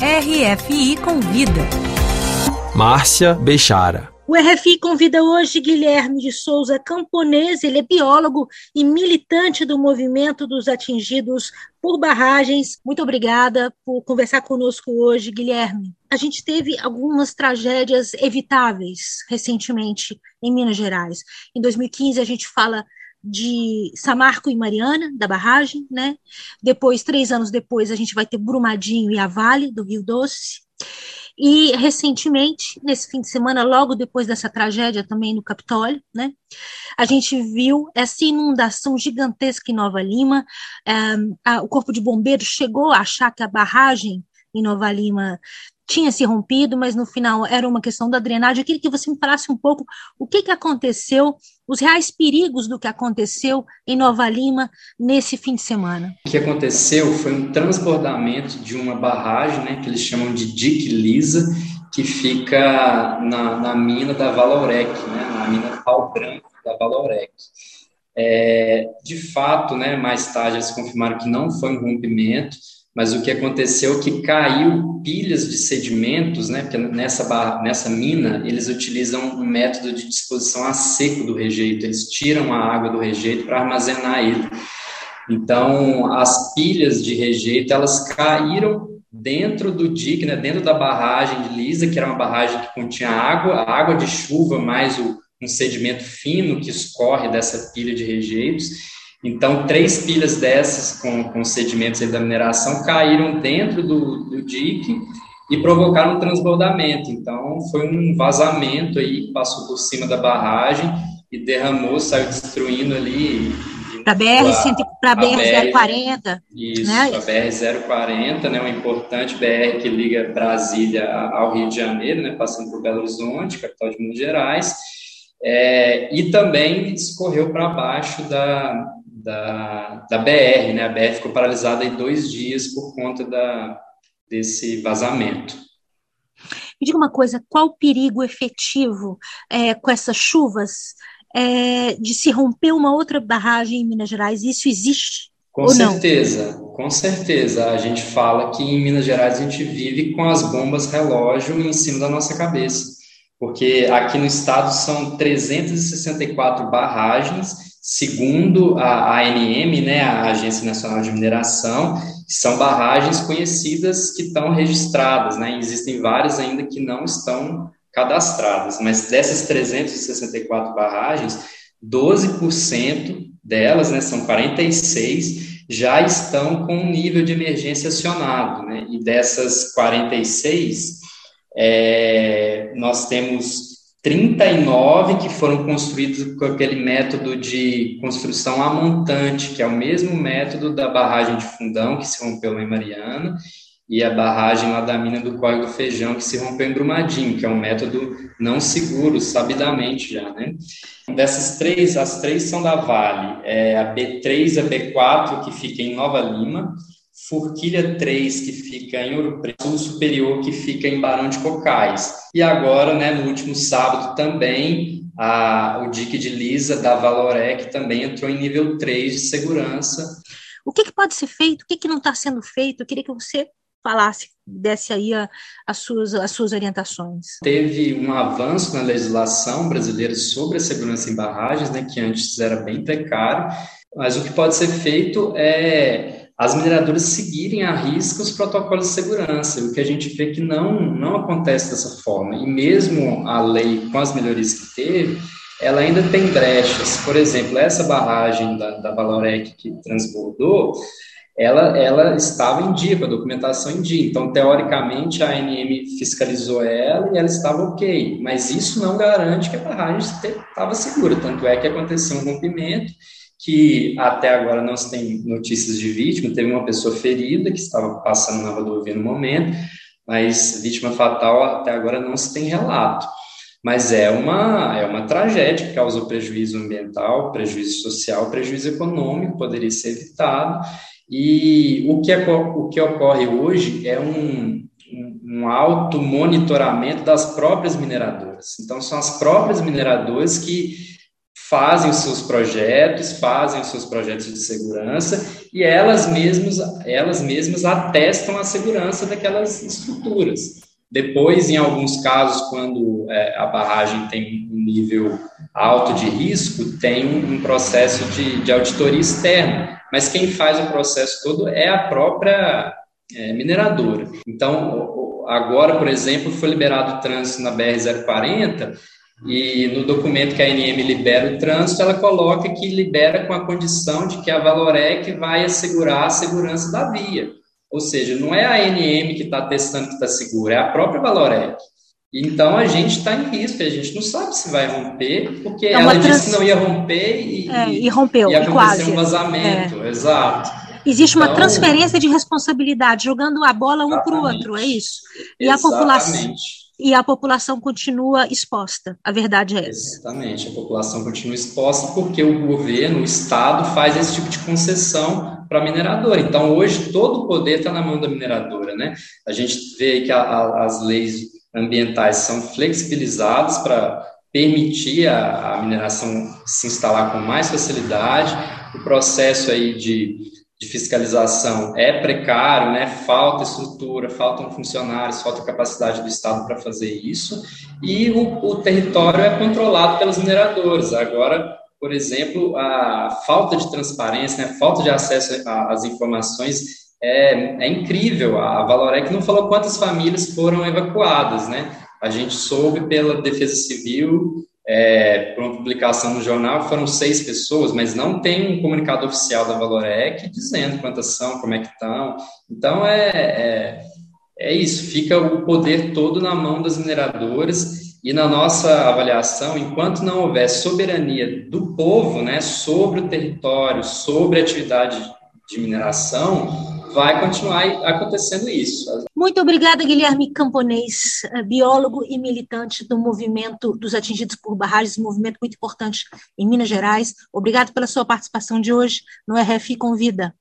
RFI Convida. Márcia Bechara. O RFI convida hoje Guilherme de Souza Camponês, ele é biólogo e militante do movimento dos atingidos por barragens. Muito obrigada por conversar conosco hoje, Guilherme. A gente teve algumas tragédias evitáveis recentemente em Minas Gerais. Em 2015, a gente fala de Samarco e Mariana, da barragem, né? Depois, três anos depois, a gente vai ter Brumadinho e a Vale, do Rio Doce. E, recentemente, nesse fim de semana, logo depois dessa tragédia também no Capitólio, né? A gente viu essa inundação gigantesca em Nova Lima. É, a, o Corpo de Bombeiros chegou a achar que a barragem em Nova Lima tinha se rompido, mas no final era uma questão da drenagem. Eu queria que você me falasse um pouco o que, que aconteceu, os reais perigos do que aconteceu em Nova Lima nesse fim de semana. O que aconteceu foi um transbordamento de uma barragem, né, que eles chamam de Dique Lisa, que fica na, na mina da Valorec, né, na mina Pau Branco da Valorec. É, de fato, né, mais tarde eles confirmaram que não foi um rompimento, mas o que aconteceu é que caiu pilhas de sedimentos, né, porque nessa, barra, nessa mina eles utilizam um método de disposição a seco do rejeito, eles tiram a água do rejeito para armazenar ele. Então, as pilhas de rejeito, elas caíram dentro do dique, né, dentro da barragem de Lisa, que era uma barragem que continha água, água de chuva mais o, um sedimento fino que escorre dessa pilha de rejeitos, então, três pilhas dessas com, com sedimentos da mineração caíram dentro do, do dique e provocaram um transbordamento. Então, foi um vazamento aí que passou por cima da barragem e derramou, saiu destruindo ali. Para a BR-040. Isso, né? a BR-040, né, uma importante BR que liga Brasília ao Rio de Janeiro, né, passando por Belo Horizonte, capital de Minas Gerais, é, e também escorreu para baixo da, da, da BR, né? A BR ficou paralisada em dois dias por conta da, desse vazamento. Me diga uma coisa, qual o perigo efetivo é, com essas chuvas é, de se romper uma outra barragem em Minas Gerais? Isso existe? Com certeza, não? com certeza. A gente fala que em Minas Gerais a gente vive com as bombas relógio em cima da nossa cabeça, porque aqui no estado são 364 barragens Segundo a ANM, né, a Agência Nacional de Mineração, são barragens conhecidas que estão registradas, né? Existem várias ainda que não estão cadastradas, mas dessas 364 barragens, 12% delas, né, são 46, já estão com nível de emergência acionado, né? E dessas 46, é, nós temos 39 que foram construídos com aquele método de construção a montante, que é o mesmo método da barragem de Fundão, que se rompeu em Mariana, e a barragem lá da mina do Córrego Feijão, que se rompeu em Brumadinho, que é um método não seguro, sabidamente já, né? Dessas três, as três são da Vale, é a B3 e a B4, que fica em Nova Lima, Forquilha 3, que fica em Ouro Preto, Sul Superior, que fica em Barão de Cocais. E agora, né, no último sábado também, a, o dique de Lisa da Valorec também entrou em nível 3 de segurança. O que, que pode ser feito? O que, que não está sendo feito? Eu queria que você falasse, desse aí a, as, suas, as suas orientações. Teve um avanço na legislação brasileira sobre a segurança em barragens, né, que antes era bem precário, mas o que pode ser feito é as mineradoras seguirem à risca os protocolos de segurança, o que a gente vê que não, não acontece dessa forma. E mesmo a lei, com as melhorias que teve, ela ainda tem brechas. Por exemplo, essa barragem da, da Valorec que transbordou, ela, ela estava em dia, com a documentação em dia. Então, teoricamente, a ANM fiscalizou ela e ela estava ok. Mas isso não garante que a barragem estava segura. Tanto é que aconteceu um rompimento que até agora não se tem notícias de vítima. Teve uma pessoa ferida que estava passando na rodovia no momento, mas vítima fatal até agora não se tem relato. Mas é uma, é uma tragédia que causou prejuízo ambiental, prejuízo social, prejuízo econômico, poderia ser evitado. E o que, é, o que ocorre hoje é um, um alto monitoramento das próprias mineradoras. Então, são as próprias mineradoras que fazem os seus projetos, fazem os seus projetos de segurança e elas mesmas, elas mesmas atestam a segurança daquelas estruturas. Depois, em alguns casos, quando é, a barragem tem um nível alto de risco, tem um, processo de, de, auditoria externa, mas quem faz o processo todo é a própria é, mineradora. Então, agora, por exemplo, foi liberado o trânsito na BR-040 e no documento que a ANM libera o trânsito, ela coloca que libera com a condição de que a Valorec vai assegurar a segurança da via. Ou seja, não é a ANM que está testando que está segura, é a própria Valorec. Então a gente está em risco, a gente não sabe se vai romper, porque é ela trans... disse que não ia romper e, é, e rompeu, e acontecer quase. um vazamento, é. exato. Existe uma então, transferência de responsabilidade, jogando a bola um para o outro, é isso. E exatamente. a população e a população continua exposta. A verdade é essa. Exatamente, a população continua exposta porque o governo, o Estado, faz esse tipo de concessão para a mineradora. Então, hoje, todo o poder está na mão da mineradora. Né? A gente vê que a, a, as leis ambientais são flexibilizadas para permitir a, a mineração se instalar com mais facilidade. O processo aí de de fiscalização é precário, né? Falta estrutura, faltam funcionários, falta capacidade do Estado para fazer isso, e o, o, território é controlado pelos mineradores. Agora, por exemplo, a falta de transparência, né? falta de acesso às informações é, é incrível. A Valorec não falou quantas famílias foram evacuadas, né? A gente soube pela Defesa Civil é, por uma publicação no jornal, foram seis pessoas, mas não tem um comunicado oficial da Valorec dizendo quantas são, como é que estão. Então, é, é, é isso, fica o poder todo na mão das mineradoras e na nossa avaliação, enquanto não houver soberania do povo né, sobre o território, sobre a atividade de mineração, vai continuar acontecendo isso. Muito obrigada, Guilherme Camponês, eh, biólogo e militante do movimento dos atingidos por barragens, um movimento muito importante em Minas Gerais. Obrigado pela sua participação de hoje no RFI Convida.